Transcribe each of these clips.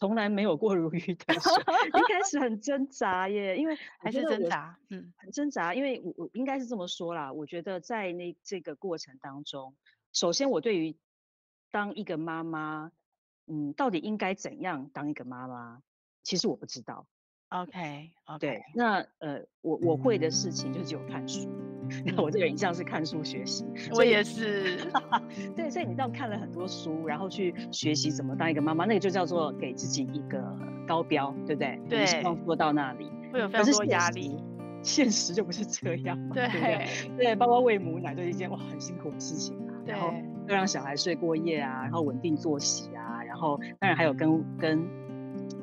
从来没有过如鱼得水，一开始很挣扎耶，因为 还是挣扎，嗯，很挣扎，因为我我应该是这么说啦，我觉得在那这个过程当中，首先我对于当一个妈妈，嗯，到底应该怎样当一个妈妈，其实我不知道。OK，OK，、okay, okay. 对，那呃，我我会的事情就只有看书。那 我这个人一向是看书学习，我也是。对，所以你知道看了很多书，然后去学习怎么当一个妈妈，那个就叫做给自己一个高标，对不对？对，希望做到那里，会有非常多压力。现实就不是这样嘛，对对对，对，包括喂母奶都是一件哇很辛苦的事情啊。然后要让小孩睡过夜啊，然后稳定作息啊，然后当然还有跟跟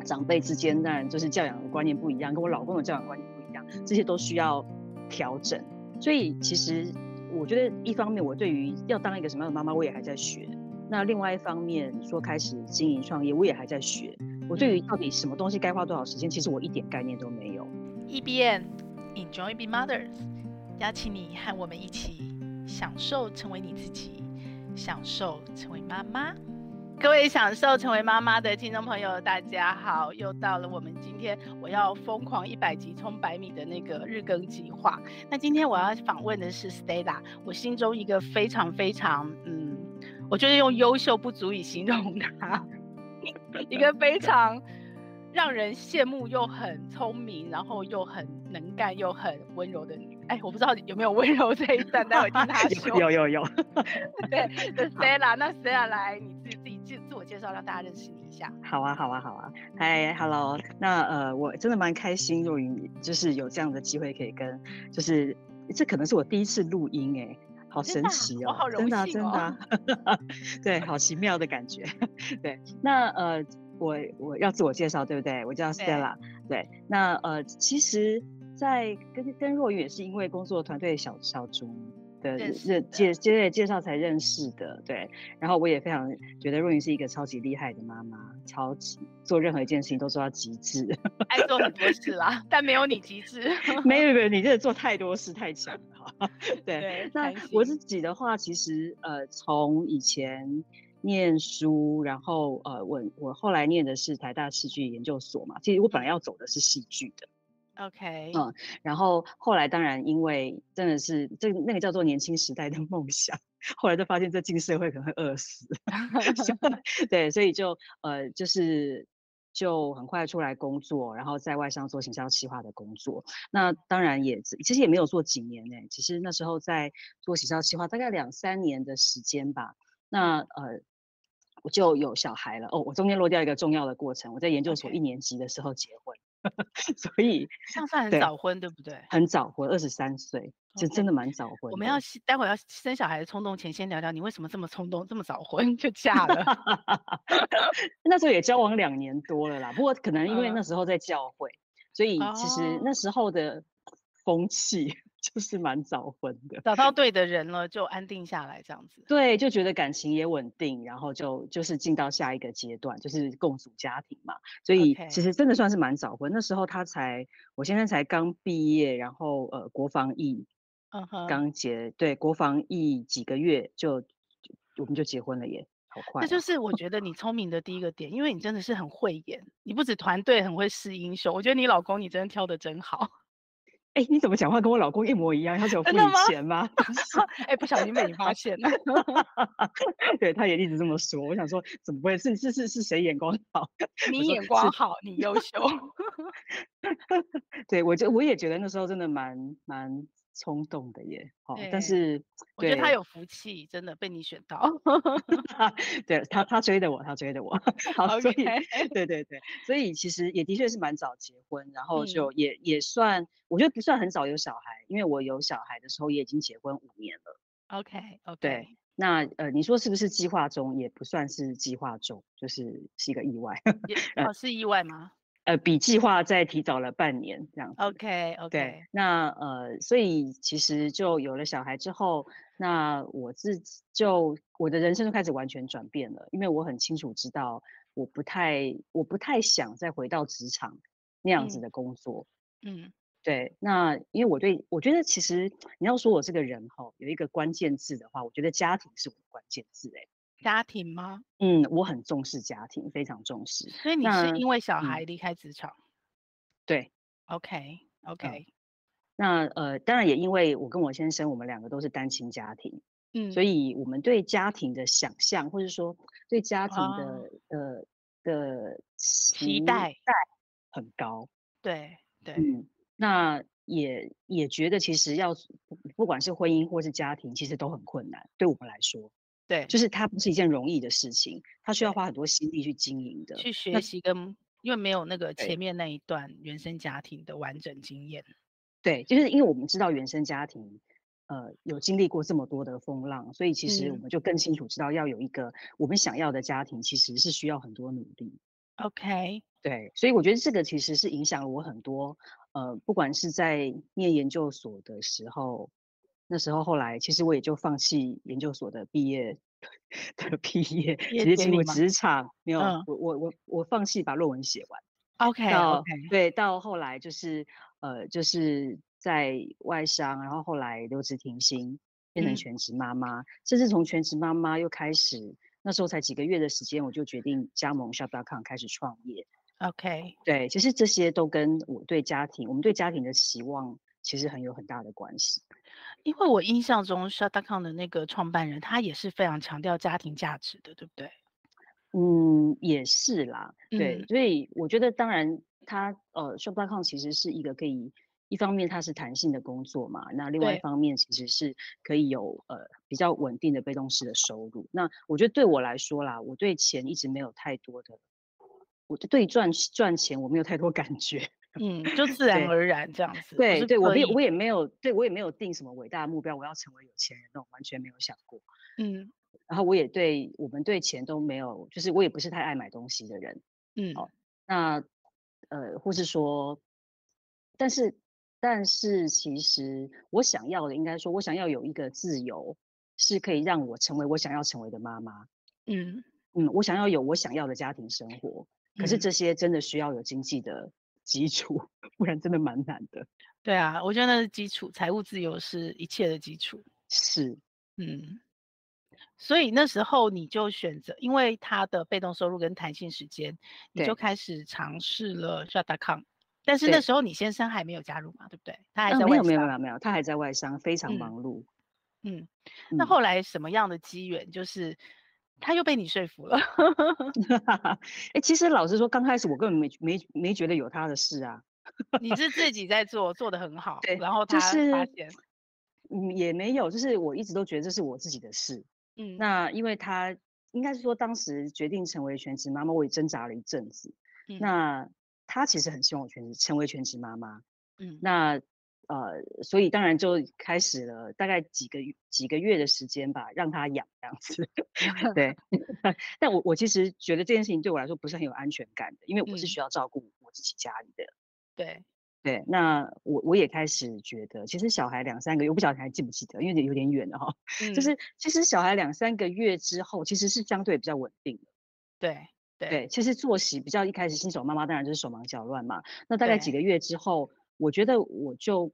长辈之间，当然就是教养的观念不一样，跟我老公的教养观念不一样，这些都需要调整。所以其实我觉得，一方面我对于要当一个什么样的妈妈，我也还在学；那另外一方面说开始经营创业，我也还在学。我对于到底什么东西该花多少时间，其实我一点概念都没有。E B N Enjoy Being Mothers，邀请你和我们一起享受成为你自己，享受成为妈妈。各位享受成为妈妈的听众朋友，大家好！又到了我们今天我要疯狂一百集冲百米的那个日更计划。那今天我要访问的是 Stella，我心中一个非常非常嗯，我觉得用优秀不足以形容她，一个非常让人羡慕又很聪明，然后又很能干又很温柔的女。哎，我不知道有没有温柔这一段，待会听她说。有 有有。对，Stella，那 Stella 来，你自己介绍，让大家认识你一下。好啊，好啊，好啊。嗨，Hello。那呃，我真的蛮开心，若云就是有这样的机会可以跟，就是这可能是我第一次录音，哎，好神奇哦，真的、哦、真的、啊，真的、啊。对，好奇妙的感觉。对，那呃，我我要自我介绍，对不对？我叫 Stella。对，对，那呃，其实，在跟跟若云也是因为工作团队小小组。的认介介介绍才认识的，对。然后我也非常觉得若云是一个超级厉害的妈妈，超级做任何一件事情都做到极致，爱做很多事啦，但没有你极致。没有没有，你真的做太多事太强了。对，对那我自己的话，其实呃，从以前念书，然后呃，我我后来念的是台大戏剧研究所嘛，其实我本来要走的是戏剧的。OK，嗯，然后后来当然因为真的是这那个叫做年轻时代的梦想，后来就发现这进社会可能会饿死，对，所以就呃就是就很快出来工作，然后在外商做行销企划的工作。那当然也其实也没有做几年呢，其实那时候在做行销企划大概两三年的时间吧。那呃我就有小孩了哦，我中间落掉一个重要的过程，我在研究所一年级的时候结婚。所以这样算很早婚，对，不对？很早婚，二十三岁，就真的蛮早婚。我们要待会要生小孩的冲动前，先聊聊你为什么这么冲动，这么早婚就嫁了。那时候也交往两年多了啦，不过可能因为那时候在教会，嗯、所以其实那时候的风气。就是蛮早婚的，找到对的人了就安定下来，这样子。对，就觉得感情也稳定，然后就就是进到下一个阶段，就是共组家庭嘛。所以其实真的算是蛮早婚。那时候他才，我现在才刚毕业，然后呃国防役，嗯哼，刚结，对，国防役几个月就，就我们就结婚了耶，好快。那就是我觉得你聪明的第一个点，因为你真的是很会演，你不止团队很会试英雄，我觉得你老公你真的挑的真好。哎，你怎么讲话跟我老公一模一样？他是有付你钱吗？哎，不小心被你发现了。对，他也一直这么说。我想说，怎么会？是是是是谁眼光好？你眼光好，你优秀。对，我就我也觉得那时候真的蛮蛮。冲动的耶，好，但是我觉得他有福气，真的被你选到。对他，他追的我，他追的我。好.所以对对对，所以其实也的确是蛮早结婚，然后就也、嗯、也算，我觉得不算很早有小孩，因为我有小孩的时候也已经结婚五年了。OK OK，对，那呃，你说是不是计划中？也不算是计划中，就是是一个意外。哦，是意外吗？呃，比计划再提早了半年这样子。OK OK。对，那呃，所以其实就有了小孩之后，那我自己就我的人生就开始完全转变了，因为我很清楚知道，我不太我不太想再回到职场那样子的工作。嗯，嗯对。那因为我对我觉得其实你要说我这个人哈，有一个关键字的话，我觉得家庭是我的关键字哎。家庭吗？嗯，我很重视家庭，非常重视。所以你是因为小孩离开职场？嗯、对，OK OK、嗯。那呃，当然也因为我跟我先生，我们两个都是单亲家庭，嗯，所以我们对家庭的想象，或者说对家庭的、哦、呃的期待很高。对对，嗯，那。也也觉得其实要不管是婚姻或是家庭，其实都很困难，对我们来说，对，就是它不是一件容易的事情，它需要花很多心力去经营的，去。学习跟因为没有那个前面那一段原生家庭的完整经验，对，就是因为我们知道原生家庭，呃，有经历过这么多的风浪，所以其实我们就更清楚知道要有一个我们想要的家庭，其实是需要很多努力。OK，对，所以我觉得这个其实是影响了我很多。呃，不管是在念研究所的时候，那时候后来其实我也就放弃研究所的毕业 的毕业，直接进入职场。没有，嗯、我我我我放弃把论文写完。OK OK，对，到后来就是呃，就是在外商，然后后来留职停薪，变成全职妈妈，嗯、甚至从全职妈妈又开始，那时候才几个月的时间，我就决定加盟 Shop.com 开始创业。OK，对，其实这些都跟我对家庭，我们对家庭的期望，其实很有很大的关系。因为我印象中，Shop.com 的那个创办人，他也是非常强调家庭价值的，对不对？嗯，也是啦。对，嗯、所以我觉得，当然他，他呃，Shop.com 其实是一个可以，一方面它是弹性的工作嘛，那另外一方面其实是可以有呃比较稳定的被动式的收入。那我觉得对我来说啦，我对钱一直没有太多的。我对赚赚钱我没有太多感觉，嗯，就 自然而然这样子。对对，我也，我也没有，对我也没有定什么伟大的目标，我要成为有钱人那种，完全没有想过。嗯，然后我也对我们对钱都没有，就是我也不是太爱买东西的人。嗯，哦，那呃，或是说，但是但是其实我想要的，应该说，我想要有一个自由，是可以让我成为我想要成为的妈妈。嗯嗯，我想要有我想要的家庭生活。可是这些真的需要有经济的基础，嗯、不然真的蛮难的。对啊，我觉得那是基础，财务自由是一切的基础。是，嗯。所以那时候你就选择，因为他的被动收入跟弹性时间，你就开始尝试了 Shop.com。但是那时候你先生还没有加入嘛，对不对？他还在外商。没有没有没有没有，他还在外商，非常忙碌。嗯，嗯，那后来什么样的机缘，就是？他又被你说服了。哎、欸，其实老实说，刚开始我根本没没没觉得有他的事啊。你是自 己在做，做得很好。对，然后他发现，就是、嗯，也没有，就是我一直都觉得这是我自己的事。嗯，那因为他应该是说，当时决定成为全职妈妈，我也挣扎了一阵子。嗯，那他其实很希望我全职成为全职妈妈。嗯，那。呃，所以当然就开始了，大概几个月几个月的时间吧，让他养这样子。对，但我我其实觉得这件事情对我来说不是很有安全感的，因为我是需要照顾我自己家里的。嗯、对对，那我我也开始觉得，其实小孩两三个月，我不晓得你还记不记得，因为有点远了哈。嗯、就是其实小孩两三个月之后，其实是相对比较稳定的。对对，对，其实作息比较一开始新手妈妈当然就是手忙脚乱嘛。那大概几个月之后。我觉得我就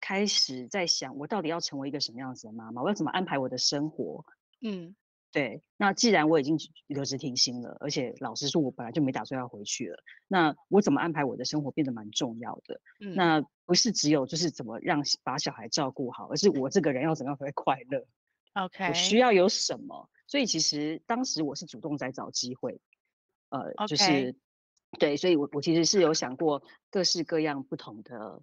开始在想，我到底要成为一个什么样子的妈妈？我要怎么安排我的生活？嗯，对。那既然我已经留职停薪了，而且老实说，我本来就没打算要回去了。那我怎么安排我的生活变得蛮重要的。嗯，那不是只有就是怎么让把小孩照顾好，而是我这个人要怎么样才会快乐？OK，我需要有什么？所以其实当时我是主动在找机会，呃.就是。对，所以我，我我其实是有想过各式各样不同的，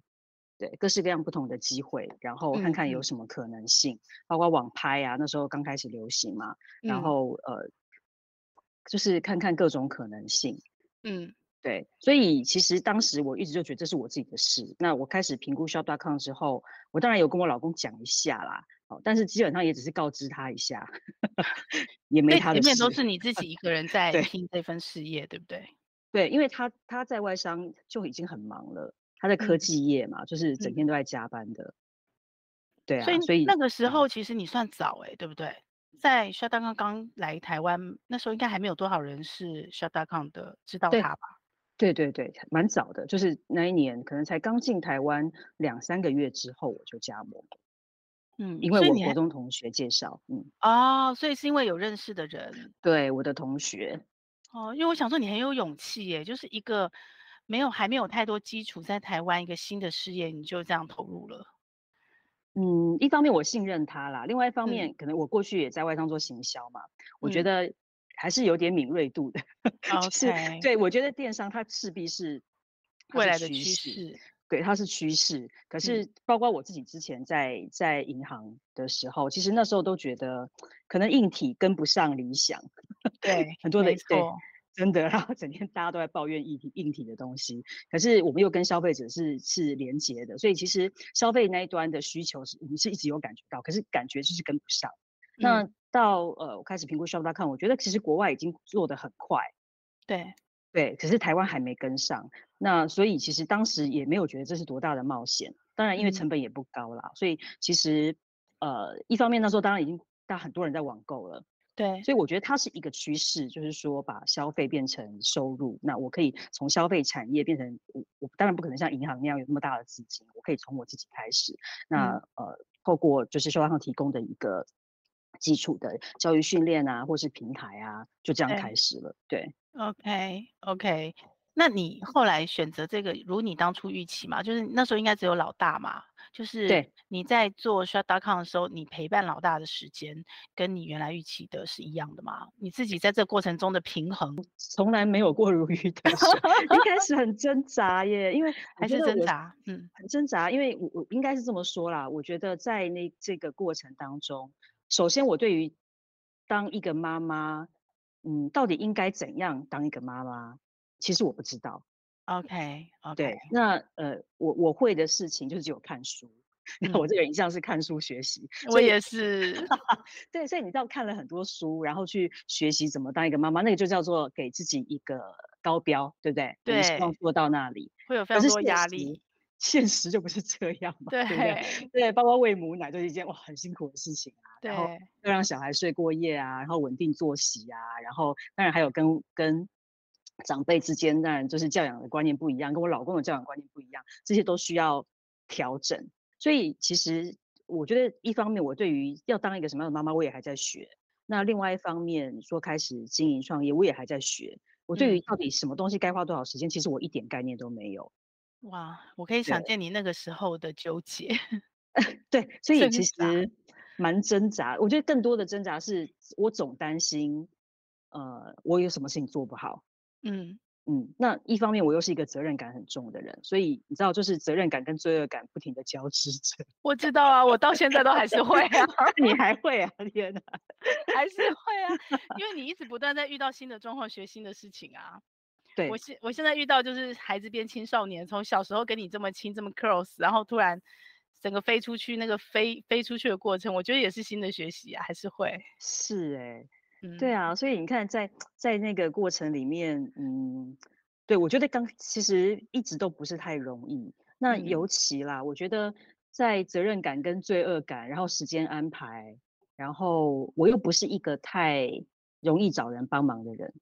对，各式各样不同的机会，然后看看有什么可能性，嗯、包括网拍啊，那时候刚开始流行嘛，嗯、然后呃，就是看看各种可能性，嗯，对，所以其实当时我一直就觉得这是我自己的事。那我开始评估 Shop.com 之后，我当然有跟我老公讲一下啦，哦，但是基本上也只是告知他一下，也没他的事。前面都是你自己一个人 在拼这份事业，对不对？对，因为他他在外商就已经很忙了，他在科技业嘛，嗯、就是整天都在加班的。嗯、对啊，所以所以那个时候其实你算早哎、欸，对不对？在 s h u t d o w n 刚来台湾，那时候应该还没有多少人是 s h u t d o w n 的知道他吧？对对对，蛮早的，就是那一年可能才刚进台湾两三个月之后我就加盟。嗯，因为我国中同学介绍，嗯，哦，所以是因为有认识的人，对，我的同学，哦，因为我想说你很有勇气耶，就是一个没有还没有太多基础，在台湾一个新的事业，你就这样投入了。嗯，一方面我信任他啦，另外一方面、嗯、可能我过去也在外商做行销嘛，嗯、我觉得还是有点敏锐度的。就是.对，我觉得电商它势必是，是未来的趋势。对，它是趋势。可是，包括我自己之前在、嗯、在银行的时候，其实那时候都觉得，可能硬体跟不上理想。对，很多的对，真的，然后整天大家都在抱怨硬体硬体的东西。可是我们又跟消费者是是连接的，所以其实消费那一端的需求是，我们是一直有感觉到，可是感觉就是跟不上。嗯、那到呃，我开始评估 Shop.com，我觉得其实国外已经做得很快。对。对，可是台湾还没跟上，那所以其实当时也没有觉得这是多大的冒险。当然，因为成本也不高啦，嗯、所以其实呃，一方面那时候当然已经大很多人在网购了。对，所以我觉得它是一个趋势，就是说把消费变成收入。那我可以从消费产业变成我，我当然不可能像银行那样有那么大的资金，我可以从我自己开始。那、嗯、呃，透过就是 Shop.com 提供的一个基础的教育训练啊，或是平台啊，就这样开始了。对。对 OK OK，那你后来选择这个，如你当初预期嘛？就是那时候应该只有老大嘛？就是对你在做 Shop.com 的时候，你陪伴老大的时间，跟你原来预期的是一样的吗？你自己在这过程中的平衡，从来没有过如鱼得水，一开始很挣扎耶，因为 还是挣扎，嗯，很挣扎，因为我我应该是这么说啦，我觉得在那这个过程当中，首先我对于当一个妈妈。嗯，到底应该怎样当一个妈妈？其实我不知道。OK，OK，、okay. 对，那呃，我我会的事情就是只有看书。那、嗯、我这个人一向是看书学习，我也是。对，所以你知道看了很多书，然后去学习怎么当一个妈妈，那个就叫做给自己一个高标，对不对？对，希望做到那里会有非常多压力。现实就不是这样嘛，对，对不对？对，包括喂母奶都是一件哇很辛苦的事情啊。对，然后要让小孩睡过夜啊，然后稳定作息啊，然后当然还有跟跟长辈之间，当然就是教养的观念不一样，跟我老公的教养观念不一样，这些都需要调整。所以其实我觉得，一方面我对于要当一个什么样的妈妈，我也还在学；那另外一方面说开始经营创业，我也还在学。我对于到底什么东西该花多少时间，嗯，其实我一点概念都没有。哇，我可以想见你那个时候的纠结。对，所以其实蛮挣扎。我觉得更多的挣扎是我总担心，呃，我有什么事情做不好。嗯嗯。那一方面我又是一个责任感很重的人，所以你知道，就是责任感跟罪恶感不停的交织着。我知道啊，我到现在都还是会啊。你还会啊？天哪，还是会啊，因为你一直不断在遇到新的状况，学新的事情啊。对，我现我现在遇到就是孩子变青少年，从小时候跟你这么亲这么 close，然后突然整个飞出去，那个飞飞出去的过程，我觉得也是新的学习啊，还是会。是哎、欸嗯，对啊，所以你看在在那个过程里面，嗯，对我觉得刚其实一直都不是太容易，那尤其啦，嗯、我觉得在责任感跟罪恶感，然后时间安排，然后我又不是一个太容易找人帮忙的人。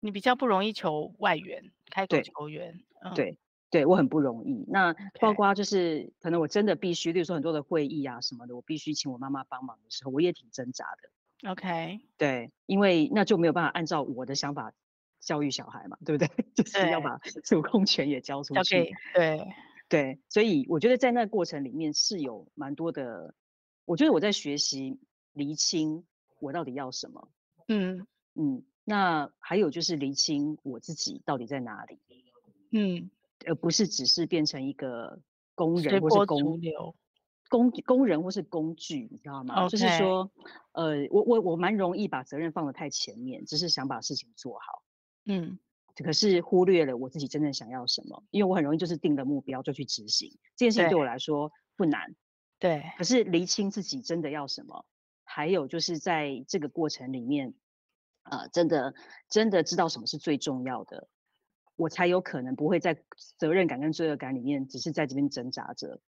你比较不容易求外援，开口求援，对、嗯、对，对我很不容易。那包括就是.可能我真的必须，例如说很多的会议啊什么的，我必须请我妈妈帮忙的时候，我也挺挣扎的。OK，对，因为那就没有办法按照我的想法教育小孩嘛，对不对？就是要把主控权也交出去。Okay. 对对，所以我觉得在那个过程里面是有蛮多的，我觉得我在学习厘清我到底要什么。嗯嗯。那还有就是厘清我自己到底在哪里，嗯，而不是只是变成一个工人或是工工工人或是工具，你知道吗.就是说，呃，我我我蛮容易把责任放得太前面，只是想把事情做好，嗯，可是忽略了我自己真正想要什么，因为我很容易就是定了目标就去执行，这件事情对我来说不难，对，可是厘清自己真的要什么，还有就是在这个过程里面。啊、呃，真的，真的知道什么是最重要的，我才有可能不会在责任感跟罪恶感里面，只是在这边挣扎着。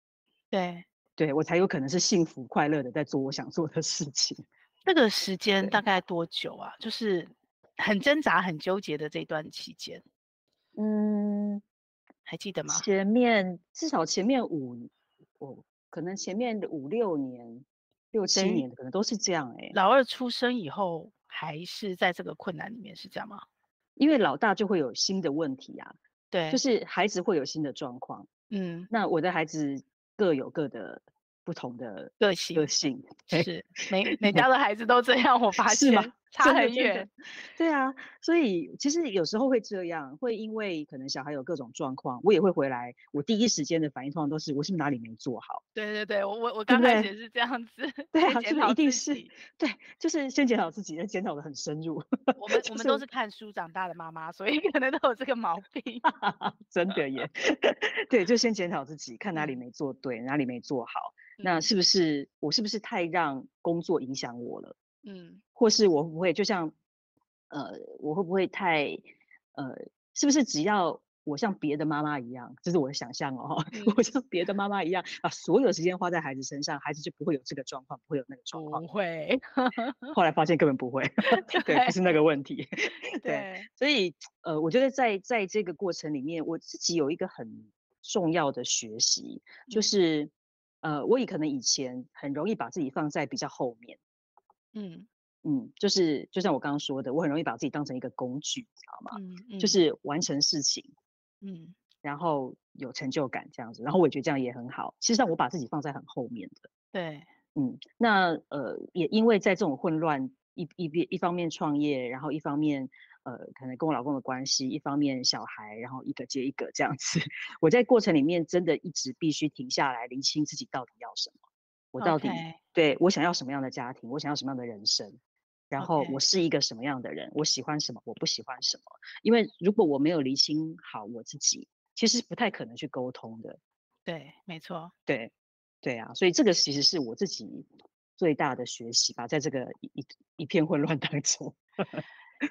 对，对我才有可能是幸福快乐的在做我想做的事情。这个时间大概多久啊？就是很挣扎、很纠结的这段期间。嗯，还记得吗？前面至少前面五，我，可能前面五六年。六七年的可能都是这样哎、欸。老二出生以后还是在这个困难里面是这样吗？因为老大就会有新的问题啊，对，就是孩子会有新的状况。嗯，那我的孩子各有各的不同的个性，个性是 每每家的孩子都这样，我发现。差很远，对啊，所以其实有时候会这样，会因为可能小孩有各种状况，我也会回来，我第一时间的反应通常都是我是不是哪里没做好？对对对，我我我刚开始也是这样子，对啊，是不是一定是？对，就是先检讨自己，检讨的很深入。我们 我们都是看书长大的妈妈，所以可能都有这个毛病。真的耶，对，就先检讨自己，看哪里没做对，哪里没做好，那是不是我是不是太让工作影响我了？嗯，或是我会不会就像，呃，我会不会太，呃，是不是只要我像别的妈妈一样，这是我的想象哦，嗯、我像别的妈妈一样，把所有时间花在孩子身上，孩子就不会有这个状况，不会有那个状况。不会。后来发现根本不会，对，不是那个问题。对，对所以呃，我觉得在在这个过程里面，我自己有一个很重要的学习，就是、嗯、呃，我也可能以前很容易把自己放在比较后面。嗯嗯，就是就像我刚刚说的，我很容易把自己当成一个工具，知道吗？嗯嗯，就是完成事情，嗯，然后有成就感这样子，然后我也觉得这样也很好。其实上我把自己放在很后面的，对，嗯，那呃也因为在这种混乱，一一边一方面创业，然后一方面呃可能跟我老公的关系，一方面小孩，然后一个接一个这样子，我在过程里面真的一直必须停下来，厘清自己到底要什么。我到底.对我想要什么样的家庭？我想要什么样的人生？然后我是一个什么样的人.我喜欢什么？我不喜欢什么？因为如果我没有厘清好我自己，其实不太可能去沟通的。对，没错。对，对啊，所以这个其实是我自己最大的学习吧，在这个一一一片混乱当中。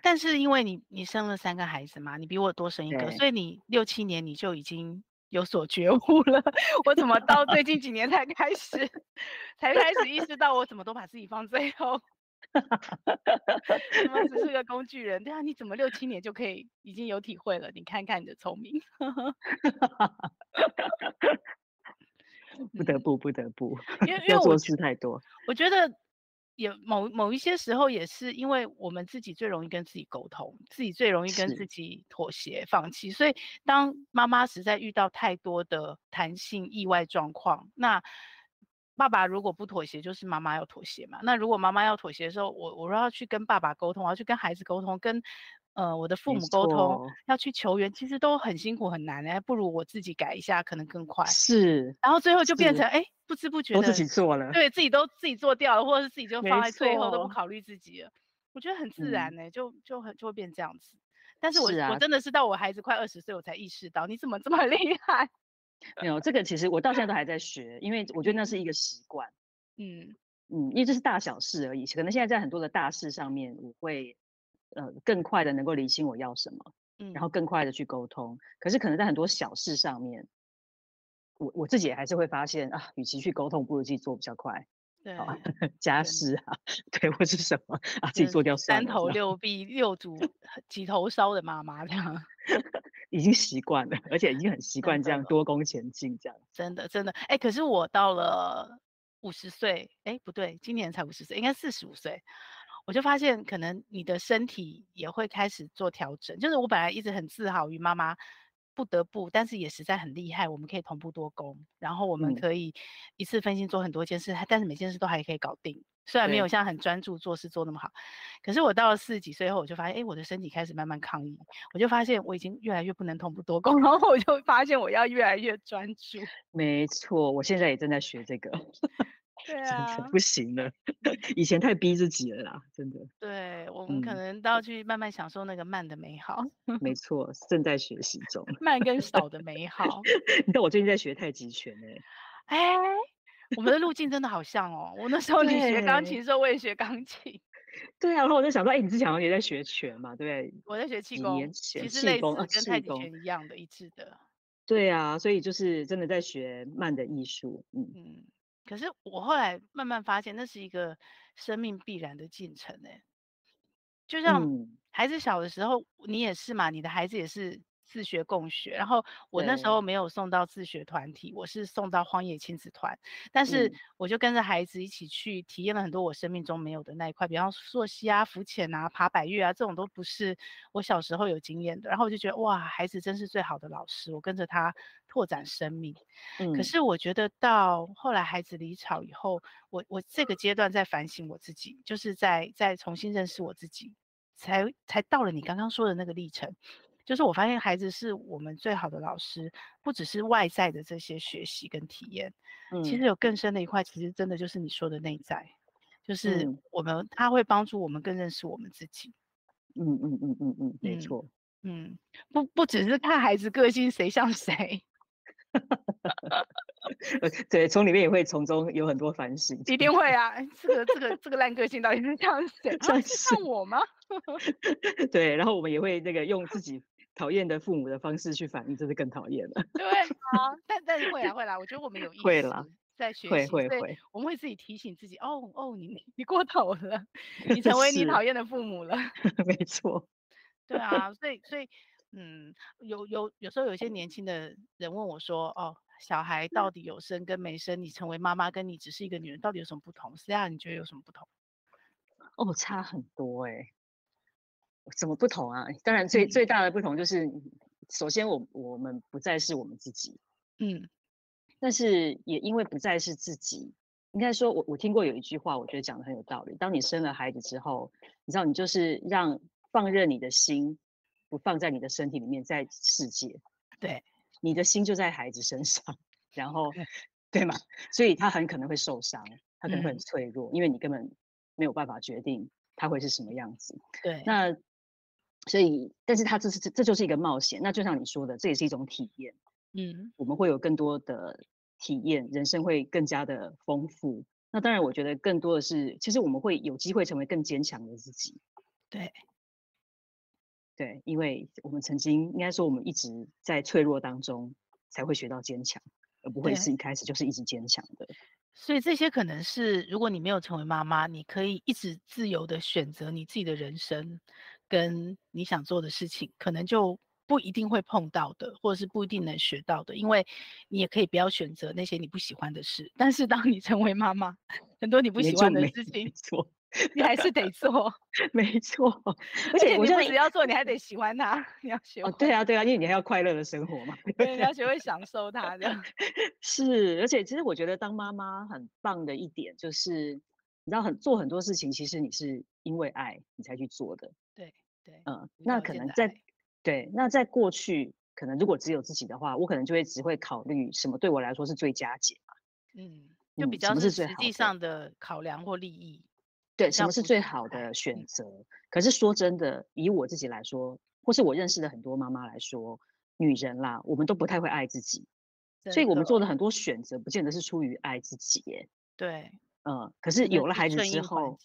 但是因为你你生了三个孩子嘛，你比我多生一个，所以你六七年你就已经。有所觉悟了，我怎么到最近几年才开始，才开始意识到我怎么都把自己放最后，怎么只是个工具人？对啊，你怎么六七年就可以已经有体会了？你看看你的聪明，不得不不得不，因为要做事太多，我觉得。也某某一些时候也是因为我们自己最容易跟自己沟通，自己最容易跟自己妥协、放弃，所以当妈妈实在遇到太多的弹性意外状况，那爸爸如果不妥协，就是妈妈要妥协嘛。那如果妈妈要妥协的时候，我我要去跟爸爸沟通，我要去跟孩子沟通，跟。呃，我的父母沟通要去求援，其实都很辛苦很难哎，不如我自己改一下，可能更快。是，然后最后就变成哎是，不知不觉的都自己做了，对自己都自己做掉了，或者是自己就放在最后都不考虑自己了。我觉得很自然呢，嗯、就就很就会变这样子。但是我我真的是到我孩子快二十岁，我才意识到你怎么这么 厉害。没有这个，其实我到现在都还在学，因为我觉得那是一个习惯。嗯嗯，因为这是大小事而已，可能现在在很多的大事上面，我会。呃，更快的能够理清我要什么，嗯，然后更快的去沟通。可是可能在很多小事上面，我我自己也还是会发现啊，与其去沟通，不如自己做比较快。对，家事啊，对，或是什么啊，自己做掉。三头六臂六足几头烧的妈妈这样，已经习惯了，而且已经很习惯这样多工前进这样。真的真的，哎，可是我到了五十岁，哎，不对，今年才五十岁，应该四十五岁。我就发现，可能你的身体也会开始做调整。就是我本来一直很自豪于妈妈不得不，但是也实在很厉害，我们可以同步多工，然后我们可以一次分心做很多件事，嗯、但是每件事都还可以搞定。虽然没有像很专注做事做那么好，可是我到了四十几岁后，我就发现，哎，我的身体开始慢慢抗议。我就发现我已经越来越不能同步多工，然 后我就发现我要越来越专注。没错，我现在也正在学这个。对啊，不行了，以前太逼自己了啦，真的。对，我们可能都要去慢慢享受那个慢的美好。没错，正在学习中。慢跟少的美好。你知道我最近在学太极拳呢。哎，我们的路径真的好像哦。我那时候你学钢琴的时候，我也学钢琴。对啊，然后我就想说，哎，你之前好像也在学拳嘛，对不对？我在学气功，其实类似跟太极拳一样的，一致的。对啊，所以就是真的在学慢的艺术，嗯嗯。可是我后来慢慢发现，那是一个生命必然的进程诶。就像孩子小的时候，你也是嘛，你的孩子也是自学共学，然后我那时候没有送到自学团体，我是送到荒野亲子团，但是我就跟着孩子一起去体验了很多我生命中没有的那一块，比方说溯溪啊、浮潜啊、爬百岳啊，这种都不是我小时候有经验的，然后我就觉得哇，孩子真是最好的老师，我跟着他拓展生命。嗯，可是我觉得到后来孩子离巢以后，我我这个阶段在反省我自己，就是在在重新认识我自己，才才到了你刚刚说的那个历程。就是我发现孩子是我们最好的老师，不只是外在的这些学习跟体验，嗯，其实有更深的一块，其实真的就是你说的内在，就是我们他会帮助我们更认识我们自己。嗯嗯嗯嗯嗯，没错。嗯，不不只是看孩子个性谁像谁。对，从里面也会从中有很多反省。一定会啊，这个这个这个烂个性到底是像谁？像 像我吗？对，然后我们也会那个用自己。讨厌的父母的方式去反应，这是更讨厌了。对啊，但但是会啦会啦，我觉得我们有 意识在学习，会会会，我们会自己提醒自己，哦哦，你你过头了，你 成为你讨厌的父母了。没错。对啊，所以所以嗯，有有有时候有些年轻的人问我说，哦，小孩到底有生跟没生？你成为妈妈跟你只是一个女人，到底有什么不同？是啊，你觉得有什么不同？哦，差很多哎、欸。怎么不同啊？当然最，最最大的不同就是，首先我我们不再是我们自己，嗯，但是也因为不再是自己，应该说我我听过有一句话，我觉得讲的很有道理。当你生了孩子之后，你知道，你就是让放任你的心不放在你的身体里面，在世界，对，你的心就在孩子身上，然后对吗？所以他很可能会受伤，他可能会很脆弱，嗯，因为你根本没有办法决定他会是什么样子，对，那。所以，但是他这是这这就是一个冒险。那就像你说的，这也是一种体验。嗯，我们会有更多的体验，人生会更加的丰富。那当然，我觉得更多的是，其实我们会有机会成为更坚强的自己。对，对，因为我们曾经应该说，我们一直在脆弱当中才会学到坚强，而不会是一开始就是一直坚强的。所以这些可能是，如果你没有成为妈妈，你可以一直自由的选择你自己的人生。跟你想做的事情，可能就不一定会碰到的，或者是不一定能学到的，因为你也可以不要选择那些你不喜欢的事。但是当你成为妈妈，很多你不喜欢的事情，错，你还是得做，没错。而且你不只要做，你还得喜欢它，你要学。哦，对啊，对啊，因为你还要快乐的生活嘛，对，你要学会享受它的。是，而且其实我觉得当妈妈很棒的一点就是，你知道很做很多事情，其实你是因为爱你才去做的。对对，嗯，那可能在对，那在过去，可能如果只有自己的话，我可能就会只会考虑什么对我来说是最佳解嘛，嗯，就比较是实际上的考量或利益，对，什么是最好的选择？嗯。可是说真的，以我自己来说，或是我认识的很多妈妈来说，女人啦，我们都不太会爱自己，所以我们做的很多选择，不见得是出于爱自己耶。对，嗯，可是有了孩子之后，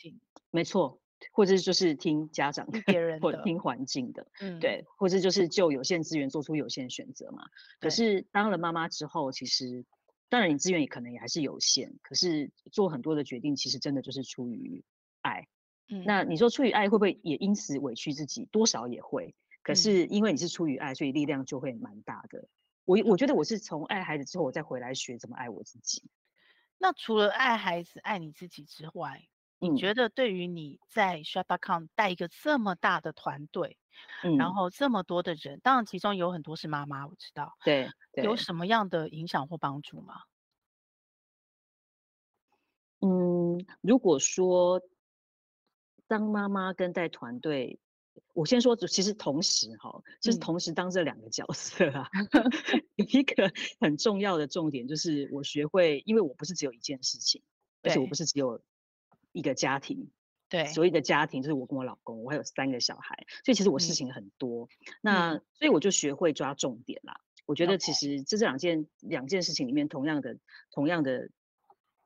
没错。或者就是听家长的，别人或者听环境的，嗯，对，或者就是就有限资源做出有限选择嘛。可是当了妈妈之后，其实当然你资源也可能也还是有限，可是做很多的决定，其实真的就是出于爱。嗯，那你说出于爱会不会也因此委屈自己？多少也会。可是因为你是出于爱，所以力量就会蛮大的。我我觉得我是从爱孩子之后，我再回来学怎么爱我自己。那除了爱孩子、爱你自己之外，你觉得对于你在 Shop.com 带一个这么大的团队，嗯，然后这么多的人，当然其中有很多是妈妈，我知道，对，对，有什么样的影响或帮助吗？嗯，如果说当妈妈跟带团队，我先说，其实同时哈，就是同时当这两个角色啊，一个很重要的重点就是我学会，因为我不是只有一件事情，而且我不是只有。一个家庭，对，所谓的家庭就是我跟我老公，我还有三个小孩，所以其实我事情很多。嗯、那所以我就学会抓重点啦。我觉得其实这这两件两件事情里面，同样的同样的，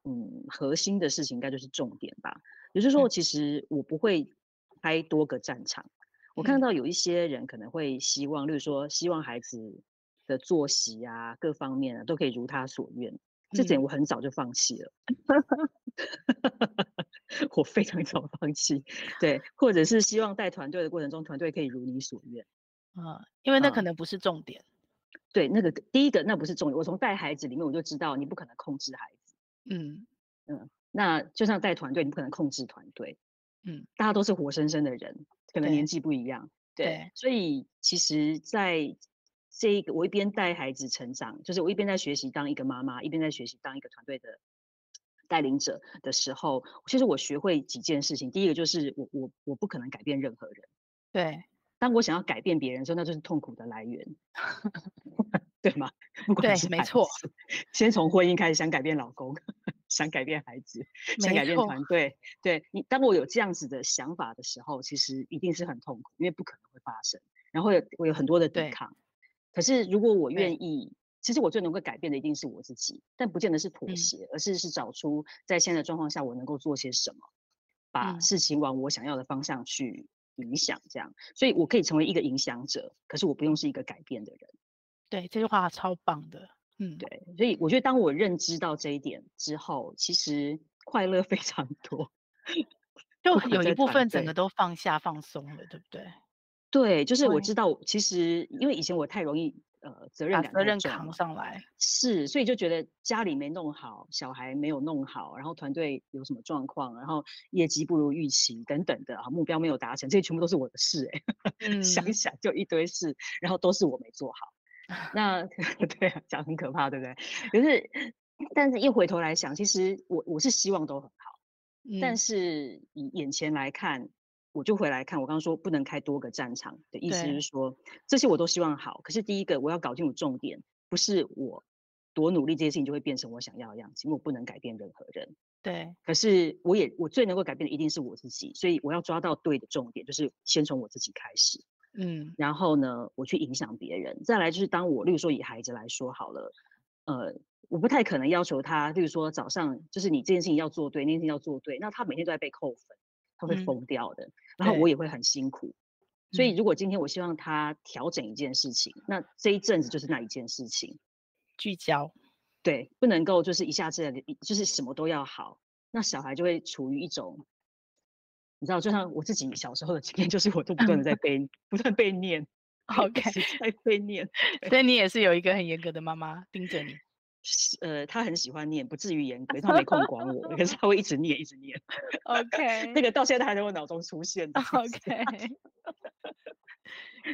嗯，核心的事情应该就是重点吧。也就是说，其实我不会开多个战场。嗯、我看到有一些人可能会希望，例如说希望孩子的作息啊，各方面啊都可以如他所愿。这点我很早就放弃了。嗯 我非常早放弃，对，或者是希望带团队的过程中，团队可以如你所愿。嗯，因为那可能不是重点。嗯、对，那个第一个那不是重点。我从带孩子里面我就知道，你不可能控制孩子。嗯嗯，那就像带团队，你不可能控制团队。嗯，大家都是活生生的人，可能年纪不一样。对，对，所以其实在这一个，我一边带孩子成长，就是我一边在学习当一个妈妈，一边在学习当一个团队的带领者的时候，其实我学会几件事情。第一个就是我我我不可能改变任何人。对，当我想要改变别人的时候，那就是痛苦的来源 对吗？对，没错。先从婚姻开始，想改变老公，想改变孩子，想改变团队。对你，当我有这样子的想法的时候，其实一定是很痛苦，因为不可能会发生，然后有我有很多的抵抗。可是如果我愿意，其实我最能够改变的一定是我自己，但不见得是妥协，嗯、而是是找出在现在的状况下我能够做些什么，把事情往我想要的方向去影响，这样，所以我可以成为一个影响者，可是我不用是一个改变的人。对，这句话超棒的。嗯，对，所以我觉得当我认知到这一点之后，其实快乐非常多，就有一部分整个都放下放松了，对不对？对，就是我知道，其实因为以前我太容易呃责任感责任扛上来，是，所以就觉得家里没弄好，小孩没有弄好，然后团队有什么状况，然后业绩不如预期等等的啊，目标没有达成，这些全部都是我的事哎、欸，嗯、想想就一堆事，然后都是我没做好。那 对啊，讲很可怕，对不对？可是，但是一回头来想，其实我我是希望都很好，嗯、但是以眼前来看，我就回来看，我刚刚说不能开多个战场的意思是说，这些我都希望好。可是第一个，我要搞清楚重点，不是我多努力，这些事情就会变成我想要的样子，因为我不能改变任何人。对。可是我也我最能够改变的一定是我自己，所以我要抓到对的重点，就是先从我自己开始。嗯，然后呢，我去影响别人。再来就是，当我，例如说以孩子来说好了，呃，我不太可能要求他，例如说早上就是你这件事情要做对，那件事情要做对，那他每天都在被扣分，他会疯掉的。嗯、然后我也会很辛苦。所以如果今天我希望他调整一件事情，嗯、那这一阵子就是那一件事情，聚焦。对，不能够就是一下子就是什么都要好，那小孩就会处于一种。你知道，就像我自己小时候的经验，就是我都不断的在被不断被念，OK，在被念，所以你也是有一个很严格的妈妈盯着你。呃，他很喜欢念，不至于严格，他没空管我，可是 他会一直念，一直念。OK，那个到现在还在我脑中出现。OK，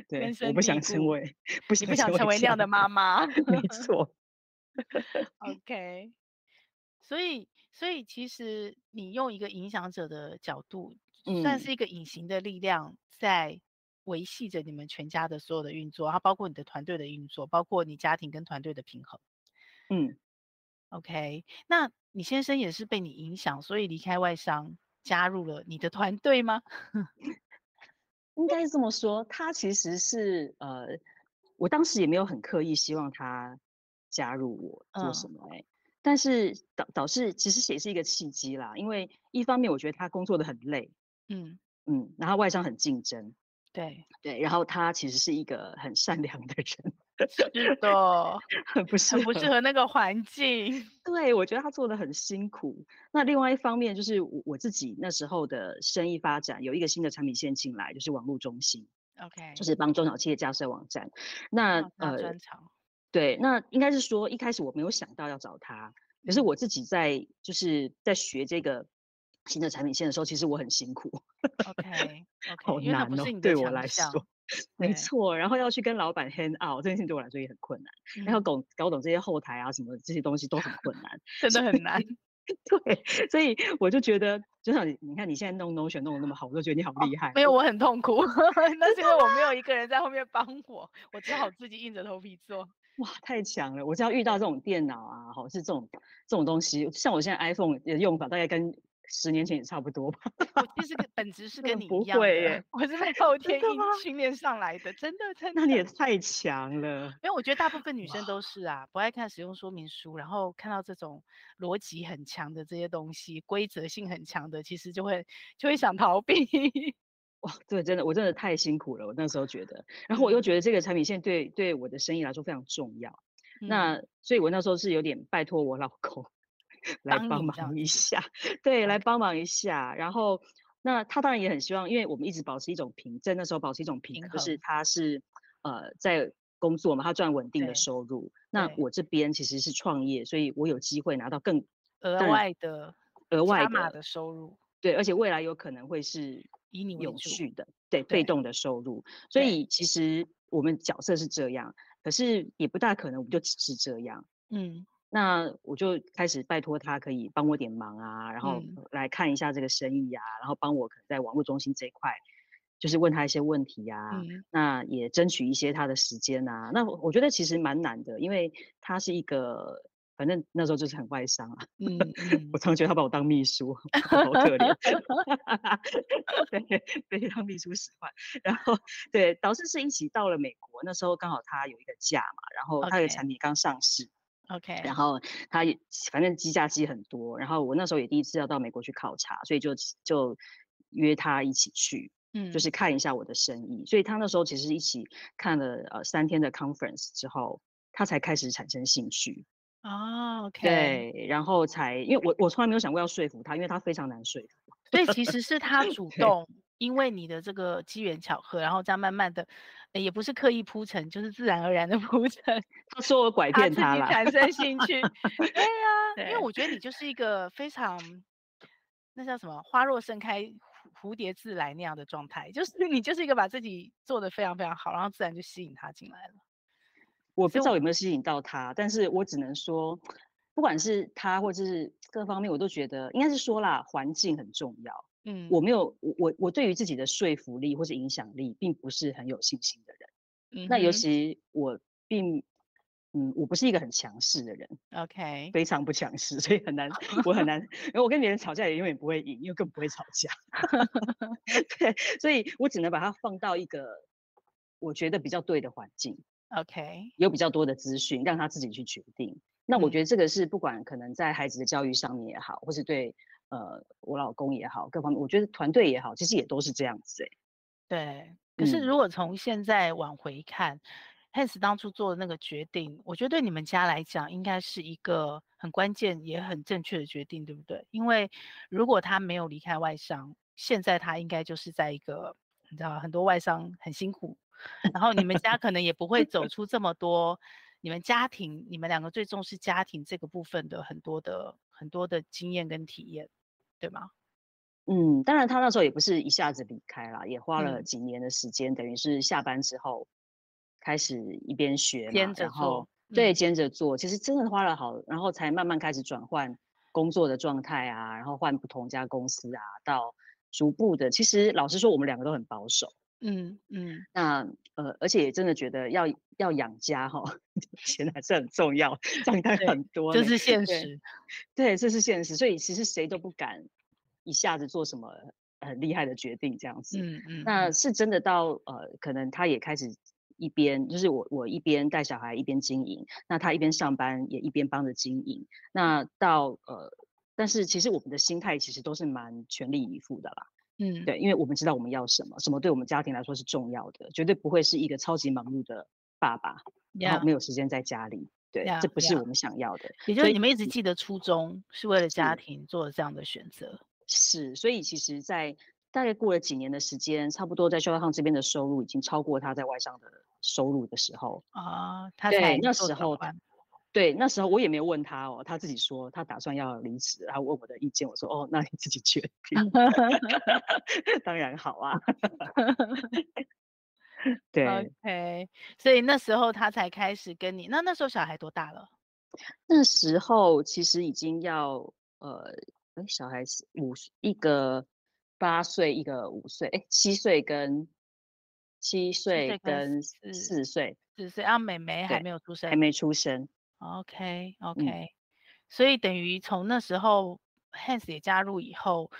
对，我不想成为，不你不想成为那样的妈妈，没错。OK，所以，所以其实你用一个影响者的角度。算是一个隐形的力量，在维系着你们全家的所有的运作，然后包括你的团队的运作，包括你家庭跟团队的平衡。嗯，OK，那你先生也是被你影响，所以离开外商，加入了你的团队吗？应该这么说，他其实是呃，我当时也没有很刻意希望他加入我做什么哎、欸。嗯但是导导致其实也是一个契机啦，因为一方面我觉得他工作的很累。嗯嗯，然后外商很竞争，对对，然后他其实是一个很善良的人，是的，很不适合，很不适合那个环境。对，我觉得他做的很辛苦。那另外一方面就是我我自己那时候的生意发展有一个新的产品线进来，就是网络中心，OK，就是帮中小企业架设网站。那呃，专长，对，那应该是说一开始我没有想到要找他，可是我自己在就是在学这个。新的产品线的时候，其实我很辛苦。OK，好难哦，对我来说，没错。然后要去跟老板 hand out 这件事情对我来说也很困难。然后搞搞懂这些后台啊什么这些东西都很困难，真的很难。对，所以我就觉得，就像你，你看你现在弄 Notion 弄得那么好，我就觉得你好厉害。没有，我很痛苦，那是因为我没有一个人在后面帮我，我只好自己硬着头皮做。哇，太强了！我只要遇到这种电脑啊，好是这种这种东西，像我现在 iPhone 的用法，大概跟。十年前也差不多吧。我其实个本质是 跟你一样的，不会耶，我是被 后天训练上来的，真的真的。那你也太强了。因为我觉得大部分女生都是啊，不爱看使用说明书，然后看到这种逻辑很强的这些东西，规则性很强的，其实就会就会想逃避。哇，对，真的，我真的太辛苦了。我那时候觉得，然后我又觉得这个产品线对对我的生意来说非常重要。嗯、那所以我那时候是有点拜托我老公。来帮忙一下，对，来帮忙一下。然后，那他当然也很希望，因为我们一直保持一种平，在那时候保持一种平衡，就是他是呃在工作嘛，他赚稳定的收入。那我这边其实是创业，所以我有机会拿到更额外的额外的的收入。对，而且未来有可能会是以你永续的，对，被动的收入。所以其实我们角色是这样，可是也不大可能我们就只是这样。嗯。那我就开始拜托他，可以帮我点忙啊，然后来看一下这个生意啊，嗯、然后帮我可能在网络中心这一块，就是问他一些问题啊，嗯、那也争取一些他的时间啊。那我觉得其实蛮难的，因为他是一个，反正那时候就是很外商啊。嗯，嗯我常觉得他把我当秘书，好可怜。对，被当秘书使唤。然后对，导师是一起到了美国，那时候刚好他有一个假嘛，然后他的产品刚上市。Okay. OK，然后他也反正机架机很多，然后我那时候也第一次要到美国去考察，所以就就约他一起去，嗯，就是看一下我的生意。所以他那时候其实一起看了呃三天的 conference 之后，他才开始产生兴趣。哦，OK，对，然后才因为我我从来没有想过要说服他，因为他非常难说服。所以其实是他主 动，因为你的这个机缘巧合，然后这样慢慢的。也不是刻意铺陈，就是自然而然的 铺陈。他说我拐骗他了，产生兴趣。对呀，因为我觉得你就是一个非常，那叫什么“花若盛开，蝴蝶自来”那样的状态，就是你就是一个把自己做的非常非常好，然后自然就吸引他进来了。我不知道有没有吸引到他，但是我只能说，不管是他或者是各方面，我都觉得应该是说啦，环境很重要。嗯，我没有我我对于自己的说服力或是影响力，并不是很有信心的人。嗯，那尤其我并嗯，我不是一个很强势的人。OK，非常不强势，所以很难，我很难，因为我跟别人吵架也永远不会赢，因为更不会吵架。对，所以我只能把它放到一个我觉得比较对的环境。OK，有比较多的资讯，让他自己去决定。那我觉得这个是不管可能在孩子的教育上面也好，或是对。呃，我老公也好，各方面，我觉得团队也好，其实也都是这样子哎。对，可是如果从现在往回看，嗯，Hans 当初做的那个决定，我觉得对你们家来讲，应该是一个很关键也很正确的决定，对不对？因为如果他没有离开外商，现在他应该就是在一个，你知道，很多外商很辛苦，然后你们家可能也不会走出这么多，你们家庭，你们两个最重视家庭这个部分的很多的很多的经验跟体验。对吗？嗯，当然，他那时候也不是一下子离开了，也花了几年的时间，嗯、等于是下班之后开始一边学嘛，然后对，兼着做，其实真的花了好，然后才慢慢开始转换工作的状态啊，然后换不同家公司啊，到逐步的，其实老实说，我们两个都很保守，嗯嗯，那呃，而且也真的觉得要要养家哈，钱还是很重要，账单很多，这是现实对，对，这是现实，所以其实谁都不敢一下子做什么很厉害的决定，这样子，嗯嗯，那是真的到呃，可能他也开始一边就是我我一边带小孩一边经营，那他一边上班也一边帮着经营，那到呃，但是其实我们的心态其实都是蛮全力以赴的啦。嗯，对，因为我们知道我们要什么，什么对我们家庭来说是重要的，绝对不会是一个超级忙碌的爸爸.然后没有时间在家里，对，yeah. 这不是我们想要的。Yeah. 也就是你们一直记得初衷，是为了家庭做了这样的选择。是，所以其实，在大概过了几年的时间，差不多在 Sugar Hunt 这边的收入已经超过他在外商的收入的时候啊，他才那时候。对，那时候我也没有问他哦，他自己说他打算要离职，然后问我的意见，我说哦，那你自己决定。当然好啊。对，OK，所以那时候他才开始跟你，那那时候小孩多大了？那时候其实已经要呃，哎，小孩是五一个八岁，一个五岁，哎，七岁跟七岁跟四岁，四岁啊，妹妹还没有出生，还没出生。OK OK，嗯，所以等于从那时候 Hans 也加入以后，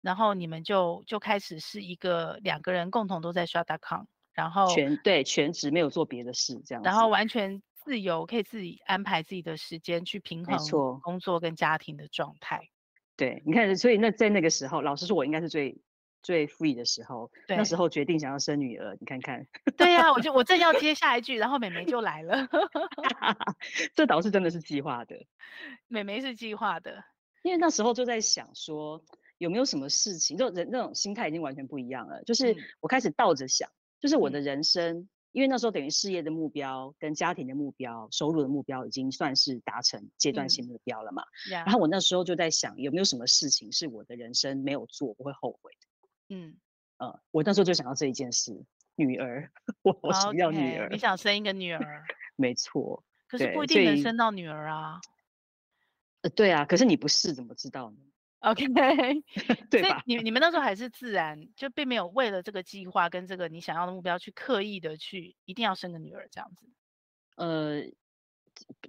然后你们就就开始是一个两个人共同都在 Shop.com，然后全对全职没有做别的事这样，然后完全自由可以自己安排自己的时间去平衡工作跟家庭的状态。对，你看，所以那在那个时候，老实说，我应该是最。最 free 的时候，那时候决定想要生女儿，你看看。对呀、啊，我就我正要接下一句，然后妹妹就来了。这倒是真的是计划的，妹妹是计划的，因为那时候就在想说，有没有什么事情，就人那种心态已经完全不一样了。就是我开始倒着想，就是我的人生因为那时候等于事业的目标跟家庭的目标、收入的目标已经算是达成阶段性目标了嘛。嗯、然后我那时候就在想，有没有什么事情是我的人生没有做不会后悔的？嗯，呃，我那时候就想到这一件事，女儿，我我想要女儿。Okay, 你想生一个女儿？没错。可是不一定能生到女儿啊。呃，对啊，可是你不试怎么知道呢？OK，对吧？你你们那时候还是自然，就并没有为了这个计划跟这个你想要的目标去刻意的去一定要生个女儿这样子。呃，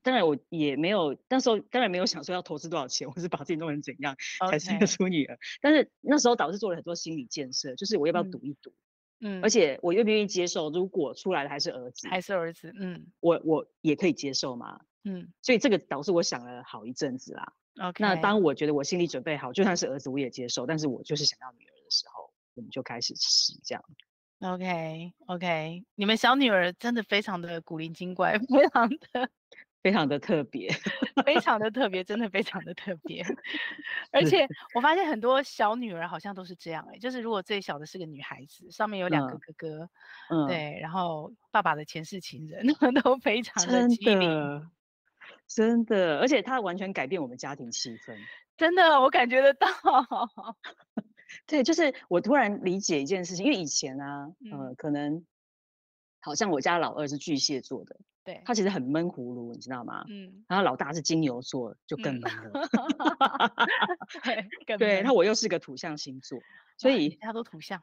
当然我也没有，那时候当然没有想说要投资多少钱，我是把自己弄成怎样才生得出女儿。但是那时候导致做了很多心理建设，就是我要不要赌一赌？嗯，而且我愿不愿意接受，如果出来的还是儿子，还是儿子，嗯，我我也可以接受嘛，嗯，所以这个导致我想了好一阵子啦。OK，那当我觉得我心里准备好，就算是儿子我也接受，但是我就是想要女儿的时候，我们就开始试这样。OK OK，你们小女儿真的非常的古灵精怪，非常的 非常的特别，非常的特别，真的非常的特别。而且我发现很多小女儿好像都是这样哎、欸，就是如果最小的是个女孩子，上面有两个哥哥，嗯，对，然后爸爸的前世情人 都非常的机灵。真的，而且他完全改变我们家庭气氛。真的，我感觉得到。对，就是我突然理解一件事情，因为以前啊，嗯、呃，可能好像我家老二是巨蟹座的，对，他其实很闷葫芦，你知道吗？嗯。然后老大是金牛座，就更闷了。嗯、对，对，然后我又是个土象星座，所以他都土象，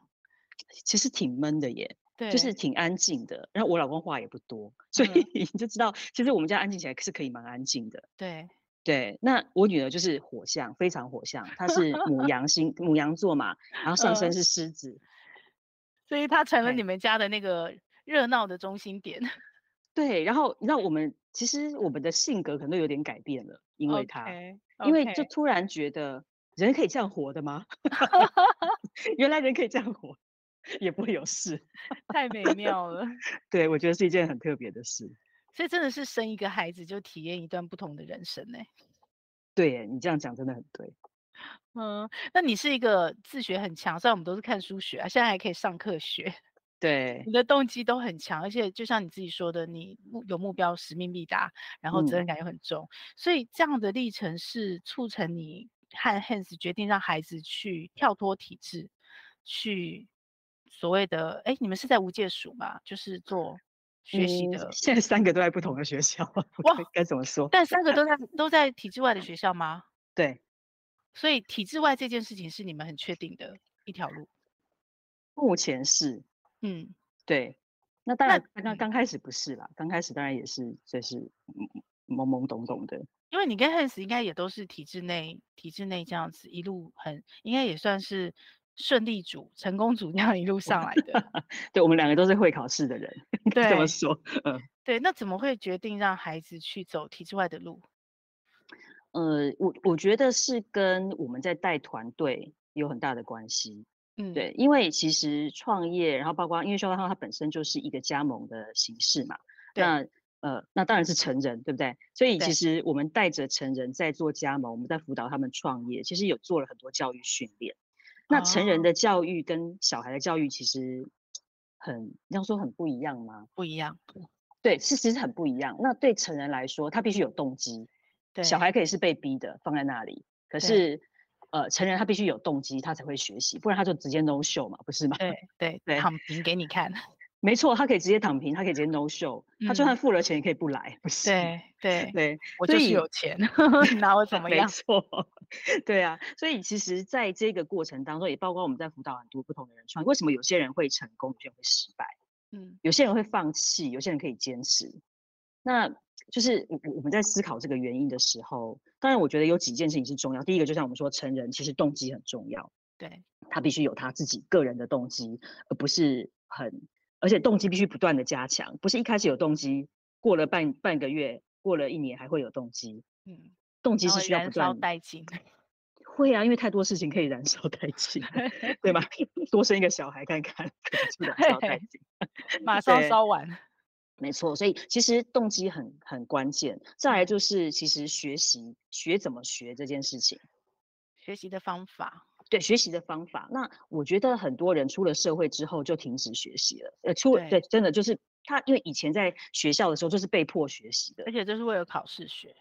其实挺闷的耶。对，就是挺安静的，然后我老公话也不多，所以 你就知道，其实我们家安静起来是可以蛮安静的。对对，那我女儿就是火象，非常火象，她是母 羊星，母羊座嘛，然后上身是狮子，嗯，所以她成了你们家的那个热闹的中心点。对，然后你知道我们其实我们的性格可能都有点改变了，因为她，okay, okay. 因为就突然觉得人可以这样活的吗？原来人可以这样活。也不会有事，太美妙了。对，我觉得是一件很特别的事。所以真的是生一个孩子就体验一段不同的人生呢。对，你这样讲真的很对。嗯，那你是一个自学很强，虽然我们都是看书学啊，现在还可以上课学。对，你的动机都很强，而且就像你自己说的，你有目标，使命必达，然后责任感又很重，嗯、所以这样的历程是促成你和 Hans 决定让孩子去跳脱体制，去。所谓的哎，你们是在无界塾吗？就是做学习的。嗯、现在三个都在不同的学校，哇，该怎么说？但三个 都在都在体制外的学校吗？对。所以体制外这件事情是你们很确定的一条路。目前是，嗯，对。那当然，那刚开始不是啦，刚开始当然也是就是懵懵懂懂的。因为你跟 Hans 应该也都是体制内，体制内这样子一路很，应该也算是。顺利组、成功组这样一路上来的，对，我们两个都是会考试的人，对，这么说，嗯，对，那怎么会决定让孩子去走体制外的路？呃，我我觉得是跟我们在带团队有很大的关系，嗯，对，因为其实创业，然后包括因为修道它本身就是一个加盟的形式嘛，那呃，那当然是成人，对不对？所以其实我们带着成人在做加盟，我们在辅导他们创业，其实有做了很多教育训练。那成人的教育跟小孩的教育其实很，要说很不一样吗？不一样，对，是其实很不一样。那对成人来说，他必须有动机，对，小孩可以是被逼的放在那里，可是呃，成人他必须有动机，他才会学习，不然他就直接 no show 嘛，不是吗？对对 对，躺平给你看。没错，他可以直接躺平，他可以直接 no show，、嗯、他就算付了钱也可以不来，不是？对对对，我就是有钱，拿我怎么样？没 错，对啊，所以其实在这个过程当中，也包括我们在辅导很多不同的人创业，为什么有些人会成功，有些人会失败？嗯，有些人会放弃，有些人可以坚持。那就是我我们在思考这个原因的时候，当然我觉得有几件事情是重要。第一个，就像我们说，成人其实动机很重要，对，他必须有他自己个人的动机，而不是很。而且动机必须不断的加强，不是一开始有动机，过了半半个月，过了一年还会有动机。嗯，动机是需要不断燃烧殆尽。会啊，因为太多事情可以燃烧殆尽，对吧？多生一个小孩看看，可能就燃烧殆尽，马上烧完。没错，所以其实动机很很关键。再来就是，其实学习学怎么学这件事情，学习的方法。对学习的方法，那我觉得很多人出了社会之后就停止学习了。呃，出对，对，真的就是他因为以前在学校的时候就是被迫学习的，而且这是为了考试学。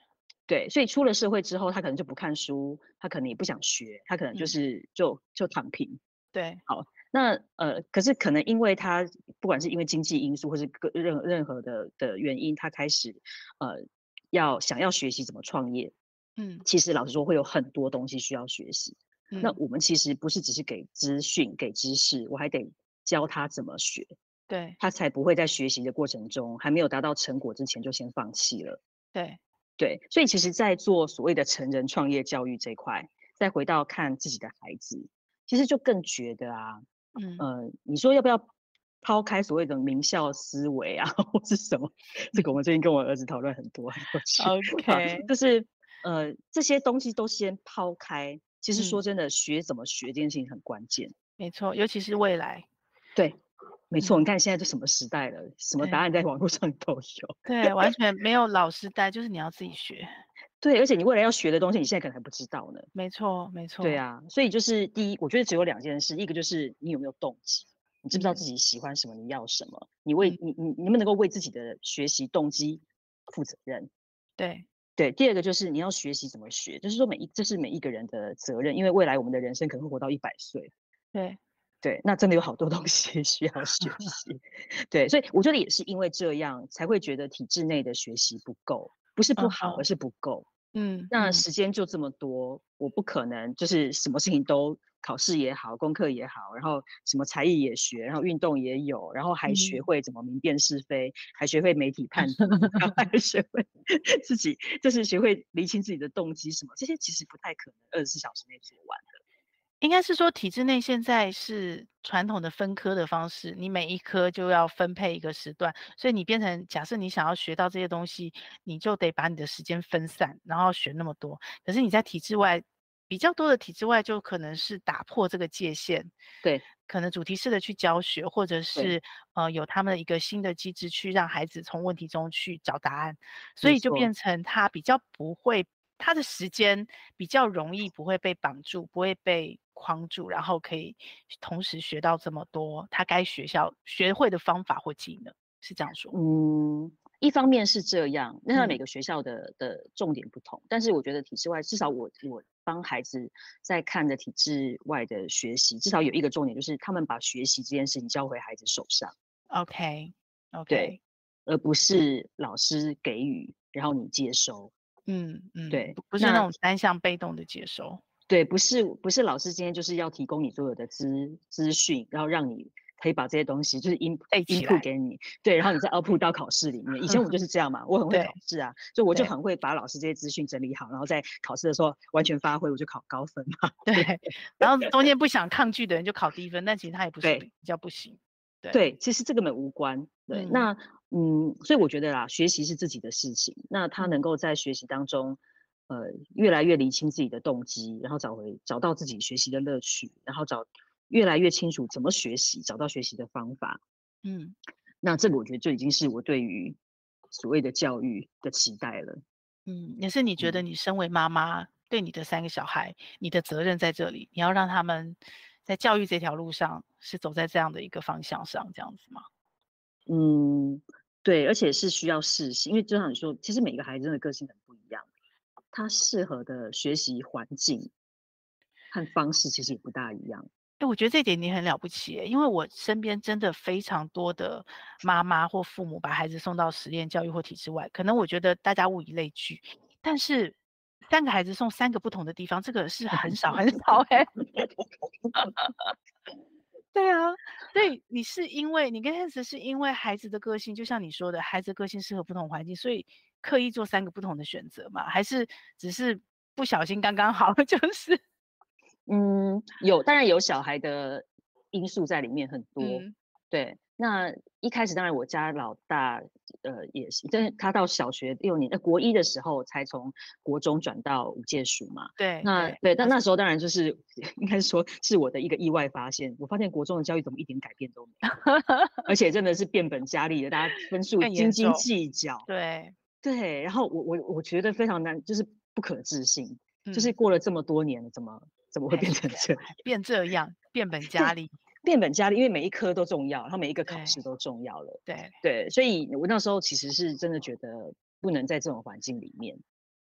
对，所以出了社会之后，他可能就不看书，他可能也不想学，他可能就是就、嗯、就躺平。对，好，那呃，可是可能因为他不管是因为经济因素，或是各任任何的的原因，他开始呃要想要学习怎么创业。嗯，其实老实说，会有很多东西需要学习。嗯、那我们其实不是只是给资讯、给知识，我还得教他怎么学。对，他才不会在学习的过程中还没有达到成果之前就先放弃了。对。对，所以其实，在做所谓的成人创业教育这一块，再回到看自己的孩子，其实就更觉得啊，嗯，呃，你说要不要抛开所谓的名校思维啊，或是什么？这个我们最近跟我儿子讨论很多，很有趣。OK，就是呃，这些东西都先抛开。其实说真的，嗯、学怎么学这件事情很关键。没错，尤其是未来。对。没错，你看现在都什么时代了，嗯、什么答案在网络上都有。对，完全没有老师带，就是你要自己学。对，而且你未来要学的东西，你现在可能还不知道呢。没错，没错。对啊，所以就是第一，我觉得只有两件事，一个就是你有没有动机，你知不知道自己喜欢什么，你要什么，你为你你你能不能够为自己的学习动机负责任？对对。第二个就是你要学习怎么学，就是说每一这是每一个人的责任，因为未来我们的人生可能会活到一百岁。对。对，那真的有好多东西 需要学习。对，所以我觉得也是因为这样，才会觉得体制内的学习不够，不是不好，而是不够。嗯，那时间就这么多，我不可能就是什么事情都考试也好，功课也好，然后什么才艺也学，然后运动也有，然后还学会怎么明辨是非，还学会媒体判断，然后还 学会自己就是学会厘清自己的动机什么，这些其实不太可能二十四小时内做完的。应该是说，体制内现在是传统的分科的方式，你每一科就要分配一个时段，所以你变成假设你想要学到这些东西，你就得把你的时间分散，然后学那么多。可是你在体制外比较多的体制外，就可能是打破这个界限，对，可能主题式的去教学，或者是呃有他们的一个新的机制去让孩子从问题中去找答案，所以就变成他比较不会，他的时间比较容易不会被绑住，不会被。框住，然后可以同时学到这么多他该学校学会的方法或技能，是这样说？嗯，一方面是这样，那他每个学校的、嗯、的重点不同，但是我觉得体制外，至少我我帮孩子在看的体制外的学习，至少有一个重点，就是他们把学习这件事情交回孩子手上。OK，OK，、okay, okay. 对，而不是老师给予，然后你接收。嗯嗯，对，不是那种单向被动的接收。对，不是不是老师今天就是要提供你所有的资资讯，然后让你可以把这些东西就是 in input 给你，对，然后你再 output 到考试里面。以前我就是 这样嘛，我很会考试啊，就我就很会把老师这些资讯整理好，然后在考试的时候完全发挥，我就考高分嘛。对，然后中间不想抗拒的人就考低分，但其实他也不是比较不行。对，对，其实这个根本无关。对，嗯那嗯，所以我觉得啦，学习是自己的事情，那他能够在学习当中。呃，越来越厘清自己的动机，然后找回找到自己学习的乐趣，然后找越来越清楚怎么学习，找到学习的方法。嗯，那这个我觉得就已经是我对于所谓的教育的期待了。嗯，也是你觉得你身为妈妈，嗯，对你的三个小孩，你的责任在这里，你要让他们在教育这条路上是走在这样的一个方向上，这样子吗？嗯，对，而且是需要试习，因为就像你说，其实每个孩子的个性很不一样。他适合的学习环境和方式其实也不大一样。哎，我觉得这点你很了不起，因为我身边真的非常多的妈妈或父母把孩子送到实验教育或体制外，可能我觉得大家物以类聚，但是三个孩子送三个不同的地方，这个是很少很少 哎。对啊，所以你是因为你跟 Hans 是因为孩子的个性，就像你说的，孩子的个性适合不同环境，所以。刻意做三个不同的选择嘛？还是只是不小心刚刚好？就是，嗯，有，当然有小孩的因素在里面很多。嗯、对，那一开始当然我家老大，呃，也是，但是他到小学六年，呃，国一的时候才从国中转到无界塾嘛。对，那对，但那时候当然就是 应该说是我的一个意外发现，我发现国中的教育怎么一点改变都没有，而且真的是变本加厉的，大家分数斤斤计较。对。对，然后我我我觉得非常难，就是不可置信，嗯、就是过了这么多年，怎么怎么会变成这样？变这样，变本加 厉。变本加厉，因为每一科都重要，然后每一个考试都重要了。对对，所以我那时候其实是真的觉得不能在这种环境里面。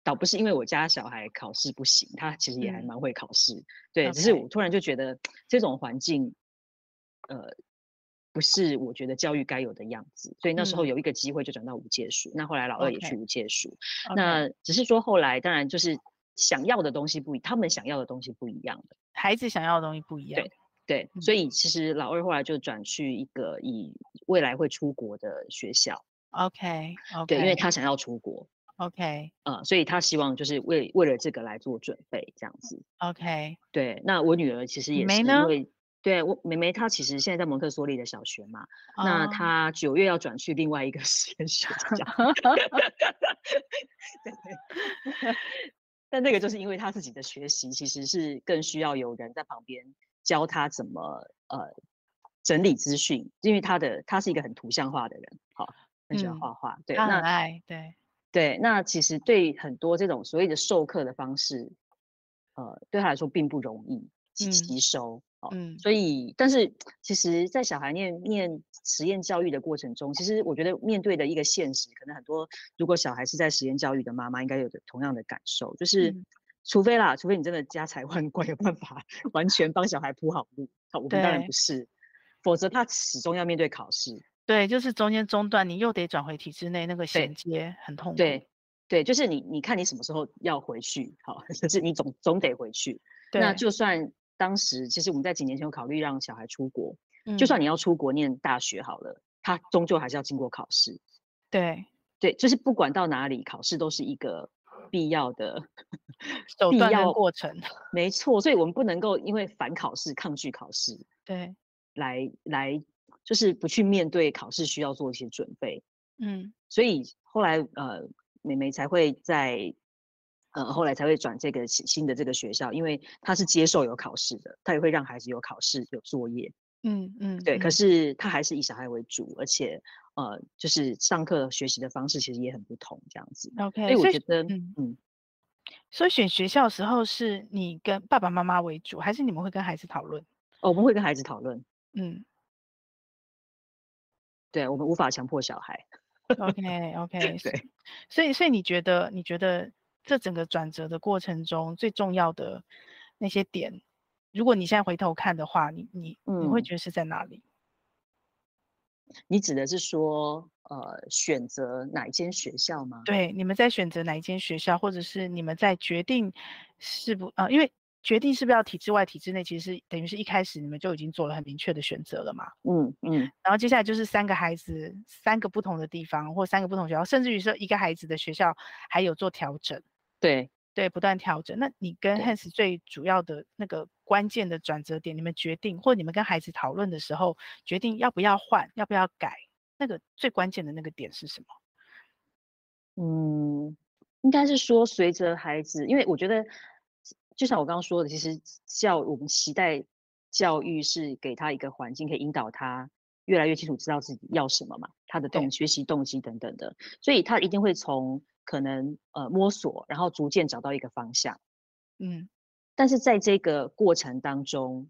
倒不是因为我家小孩考试不行，他其实也还蛮会考试。嗯、对.只是我突然就觉得这种环境，呃，不是我觉得教育该有的样子。所以那时候有一个机会就转到无界塾，嗯、那后来老二也去无界塾。Okay. 那只是说后来当然就是想要的东西不一，他们想要的东西不一样的，孩子想要的东西不一样。对对，嗯、所以其实老二后来就转去一个以未来会出国的学校。OK OK，对，因为他想要出国。OK，呃，所以他希望就是为为了这个来做准备，这样子。OK，对。那我女儿其实也是因为，对我妹妹她其实现在在蒙特梭利的小学嘛，oh. 那她九月要转去另外一个 实验学校。对。但那个就是因为他自己的学习其实是更需要有人在旁边教他怎么呃整理资讯，因为他的他是一个很图像化的人，好，很喜欢画画。嗯、对，那很爱，对。对，那其实对很多这种所谓的授课的方式，呃，对他来说并不容易吸收。嗯，哦、所以，但是其实，在小孩念念实验教育的过程中，其实我觉得面对的一个现实，可能很多如果小孩是在实验教育的妈妈，应该有着同样的感受，就是、嗯、除非啦，除非你真的家财万贯，有办法完全帮小孩铺好路，好，我们当然不是，否则他始终要面对考试。对，就是中间中断，你又得转回体制内，那个衔接很痛苦。对，对，就是你，你看你什么时候要回去，好，就是你总总得回去。对那就算当时，其实我们在几年前有考虑让小孩出国，嗯、就算你要出国念大学好了，他终究还是要经过考试。对，对，就是不管到哪里，考试都是一个必要的手段的过程。没错，所以我们不能够因为反考试抗拒考试。对，来来。就是不去面对考试，需要做一些准备。嗯，所以后来呃，美美才会在呃后来才会转这个新的这个学校，因为他是接受有考试的，他也会让孩子有考试有作业。嗯嗯，对。可是他还是以小孩为主，而且呃，就是上课学习的方式其实也很不同，这样子。OK，所以我觉得嗯嗯，所以选学校的时候是你跟爸爸妈妈为主，还是你们会跟孩子讨论？哦，我们会跟孩子讨论。嗯。对，我们无法强迫小孩。OK OK，对，所以所以你觉得你觉得这整个转折的过程中最重要的那些点，如果你现在回头看的话，你你你会觉得是在哪里？嗯，你指的是说呃选择哪一间学校吗？对，你们在选择哪一间学校，或者是你们在决定是不啊，呃，因为。决定是不是要体制外、体制内，其实是等于是一开始你们就已经做了很明确的选择了嘛。嗯嗯。嗯，然后接下来就是三个孩子，三个不同的地方，或三个不同学校，甚至于说一个孩子的学校还有做调整。对对，不断调整。那你跟 Hans 最主要的那个关键的转折点，你们决定，或者你们跟孩子讨论的时候，决定要不要换，要不要改，那个最关键的那个点是什么？嗯，应该是说随着孩子，因为我觉得。就像我刚刚说的，其实教我们期待教育是给他一个环境，可以引导他越来越清楚知道自己要什么嘛，他的动对学习动机等等的，所以他一定会从可能呃摸索，然后逐渐找到一个方向，嗯，但是在这个过程当中，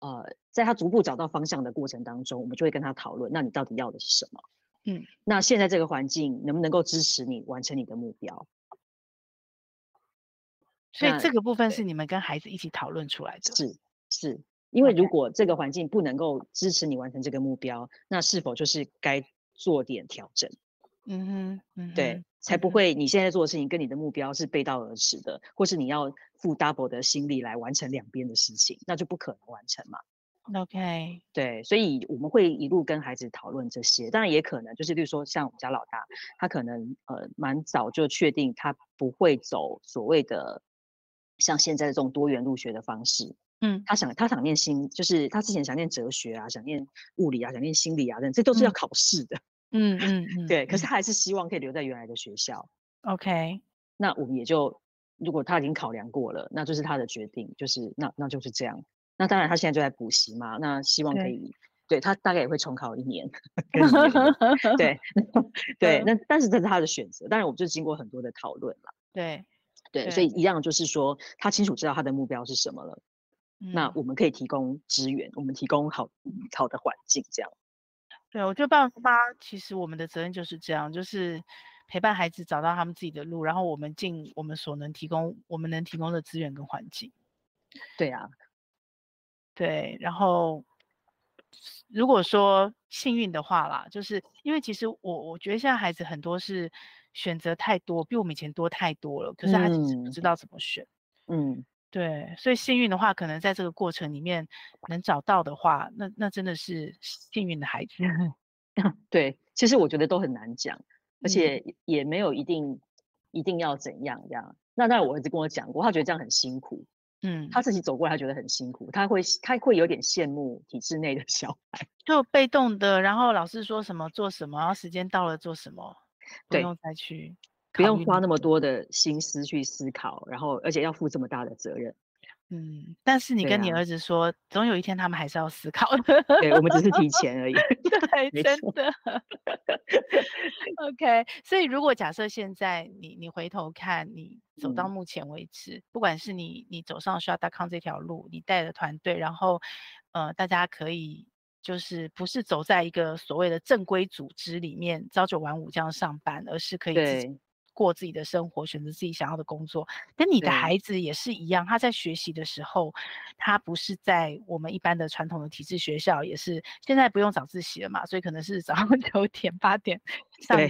呃，在他逐步找到方向的过程当中，我们就会跟他讨论，那你到底要的是什么？嗯，那现在这个环境能不能够支持你完成你的目标？所以这个部分是你们跟孩子一起讨论出来的。是是，因为如果这个环境不能够支持你完成这个目标，那是否就是该做点调整？嗯哼，嗯哼，对，才不会你现在做的事情跟你的目标是背道而驰的，或是你要付 double 的心力来完成两边的事情，那就不可能完成嘛。OK，对，所以我们会一路跟孩子讨论这些，当然也可能就是，例如说像我们家老大，他可能呃蛮早就确定他不会走所谓的。像现在的这种多元入学的方式，嗯，他想他想念心，就是他之前想念哲学啊，想念物理啊，想念心理啊，这这都是要考试的，嗯嗯嗯，对，可是他还是希望可以留在原来的学校。OK，那我们也就如果他已经考量过了，那就是他的决定，就是那那就是这样。那当然他现在就在补习嘛，那希望可以，对，他大概也会重考一年，对 对，那但是这是他的选择，当然我们就经过很多的讨论了，对。对，所以一样就是说，他清楚知道他的目标是什么了。嗯、那我们可以提供资源，我们提供好好的环境，这样。对，我觉得爸爸妈妈其实我们的责任就是这样，就是陪伴孩子找到他们自己的路，然后我们尽我们所能提供我们能提供的资源跟环境。对啊，对，然后如果说幸运的话啦，就是因为其实我我觉得现在孩子很多是选择太多，比我们以前多太多了，可是他其实不知道怎么选。嗯。嗯对，所以幸运的话，可能在这个过程里面能找到的话，那那真的是幸运的孩子。对，其实我觉得都很难讲，而且也没有一定、嗯、一定要怎样这样。那当然，我儿子跟我讲过，他觉得这样很辛苦。嗯，他自己走过来，他觉得很辛苦，他会他会有点羡慕体制内的 小孩，就被动的，然后老师说什么做什么，然后时间到了做什么，不用再去。不用花那么多的心思去思考，然后而且要负这么大的责任。嗯，但是你跟你儿子说，啊、总有一天他们还是要思考的。对，我们只是提前而已。对，真的。OK，所以如果假设现在你你回头看，你走到目前为止，嗯、不管是你你走上 s h o t c o m 这条路，你带的团队，然后呃，大家可以就是不是走在一个所谓的正规组织里面朝九晚五这样上班，而是可以自己。过自己的生活，选择自己想要的工作，跟你的孩子也是一样。他在学习的时候，他不是在我们一般的传统的体制学校，也是现在不用早自习了嘛，所以可能是早上 九点八点上课，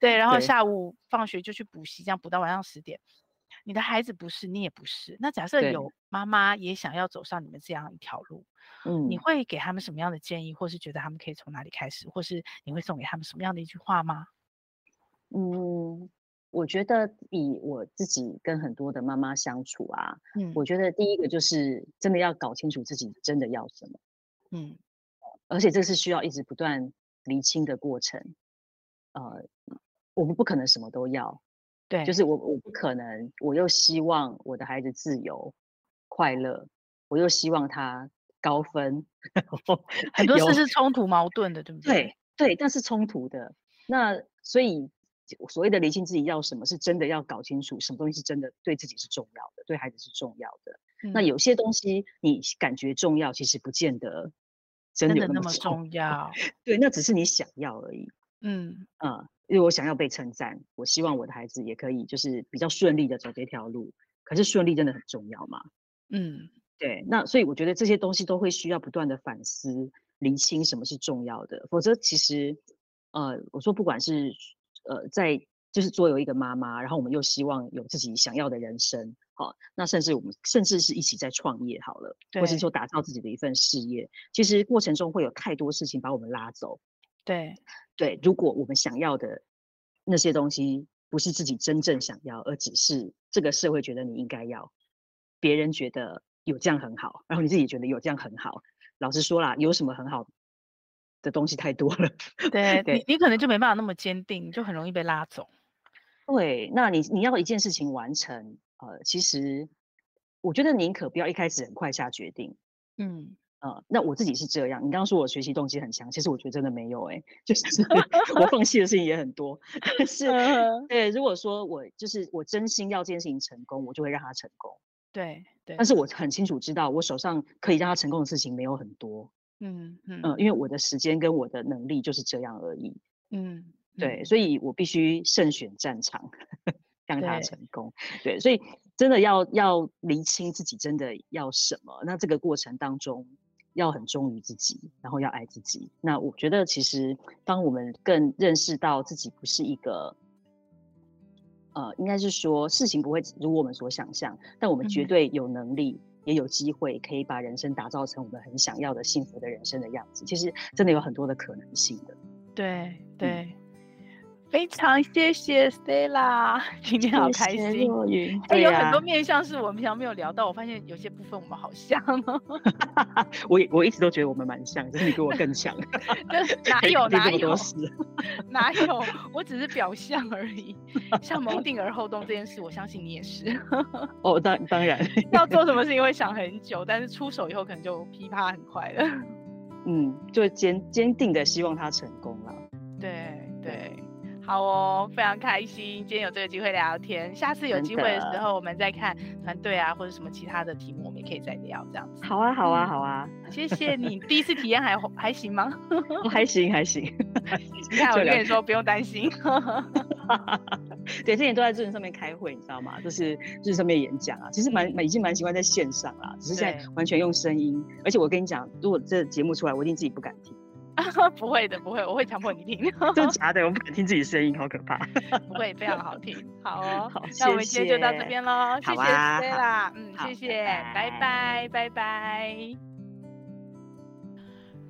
对，对，然后下午放学就去补习，这样补到晚上十点。你的孩子不是，你也不是。那假设有妈妈也想要走上你们这样一条路，嗯，你会给他们什么样的建议，或是觉得他们可以从哪里开始，或是你会送给他们什么样的一句话吗？嗯。我觉得以我自己跟很多的妈妈相处啊，嗯，我觉得第一个就是真的要搞清楚自己真的要什么，嗯，而且这是需要一直不断厘清的过程，呃，我们不可能什么都要，对，就是我我不可能，我又希望我的孩子自由快乐，我又希望他高分，很多事是冲突矛盾的，对不对？对对，但是冲突的，那所以。所谓的厘清自己要什么，是真的要搞清楚什么东西是真的对自己是重要的，对孩子是重要的。嗯、那有些东西你感觉重要，其实不见得真的，那，么重，真的那么重要。对，那只是你想要而已。嗯嗯，因为我想要被称赞，我希望我的孩子也可以就是比较顺利的走这条路。可是顺利真的很重要嘛？嗯，对。那所以我觉得这些东西都会需要不断的反思、厘清什么是重要的，否则其实呃，我说不管是。呃，在就是作为一个妈妈，然后我们又希望有自己想要的人生，好，那甚至我们甚至是一起在创业好了，或是说打造自己的一份事业，其实过程中会有太多事情把我们拉走。对对，如果我们想要的那些东西不是自己真正想要，而只是这个社会觉得你应该要，别人觉得有这样很好，然后你自己觉得有这样很好，老实说啦，有什么很好？的东西太多了，对，对你，你可能就没办法那么坚定，就很容易被拉走。对，那你你要一件事情完成，呃，其实我觉得宁可不要一开始很快下决定。嗯，呃，那我自己是这样。你刚刚说我学习动机很强，其实我觉得真的没有、欸，哎，就是 我放弃的事情也很多。但是，对，如果说我就是我真心要这件事情成功，我就会让它成功。对对。但是我很清楚知道，我手上可以让它成功的事情没有很多。嗯嗯嗯，因为我的时间跟我的能力就是这样而已。嗯，对，所以我必须慎选战场，让他成功。对，对，所以真的要要厘清自己真的要什么。那这个过程当中要很忠于自己，然后要爱自己。那我觉得其实当我们更认识到自己不是一个，呃，应该是说事情不会如我们所想象，但我们绝对有能力。嗯也有机会可以把人生打造成我们很想要的幸福的人生的样子，其实真的有很多的可能性的。对对。嗯非常谢谢 Stella，今天好开心。哎、欸，有很多面向是我们平常没有聊到，我发现有些部分我们好像。我我一直都觉得我们蛮像，只是你比我更像。哪有 哪有？哪有？我只是表象而已。像谋定而后动这件事，我相信你也是。哦，当当然。要做什么事情会想很久，但是出手以后可能就噼啪很快了。嗯，就坚坚定的希望他成功了。对对。好哦，非常开心，今天有这个机会聊天。下次有机会的时候，我们再看团队啊，或者什么其他的题目，我们也可以再聊这样子。好啊，好啊，好啊！谢谢你，第一次体验还还行吗？还行，还行。你看，我跟你说，不用担心。对，之前都在 Zoom 上面开会，你知道吗？就是 Zoom 上面演讲啊，其实蛮蛮已经蛮习惯在线上啦，只是现在完全用声音。而且我跟你讲，如果这节目出来，我一定自己不敢听。不会的，不会，我会强迫你听。真的假的？我不敢听自己声音，好可怕。不会，非常好听。好哦，好，那我们今天就到这边喽。谢谢 Stella，嗯，谢谢，拜拜，拜拜。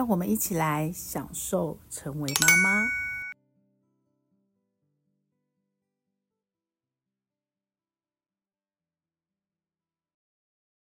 让我们一起来享受成为妈妈。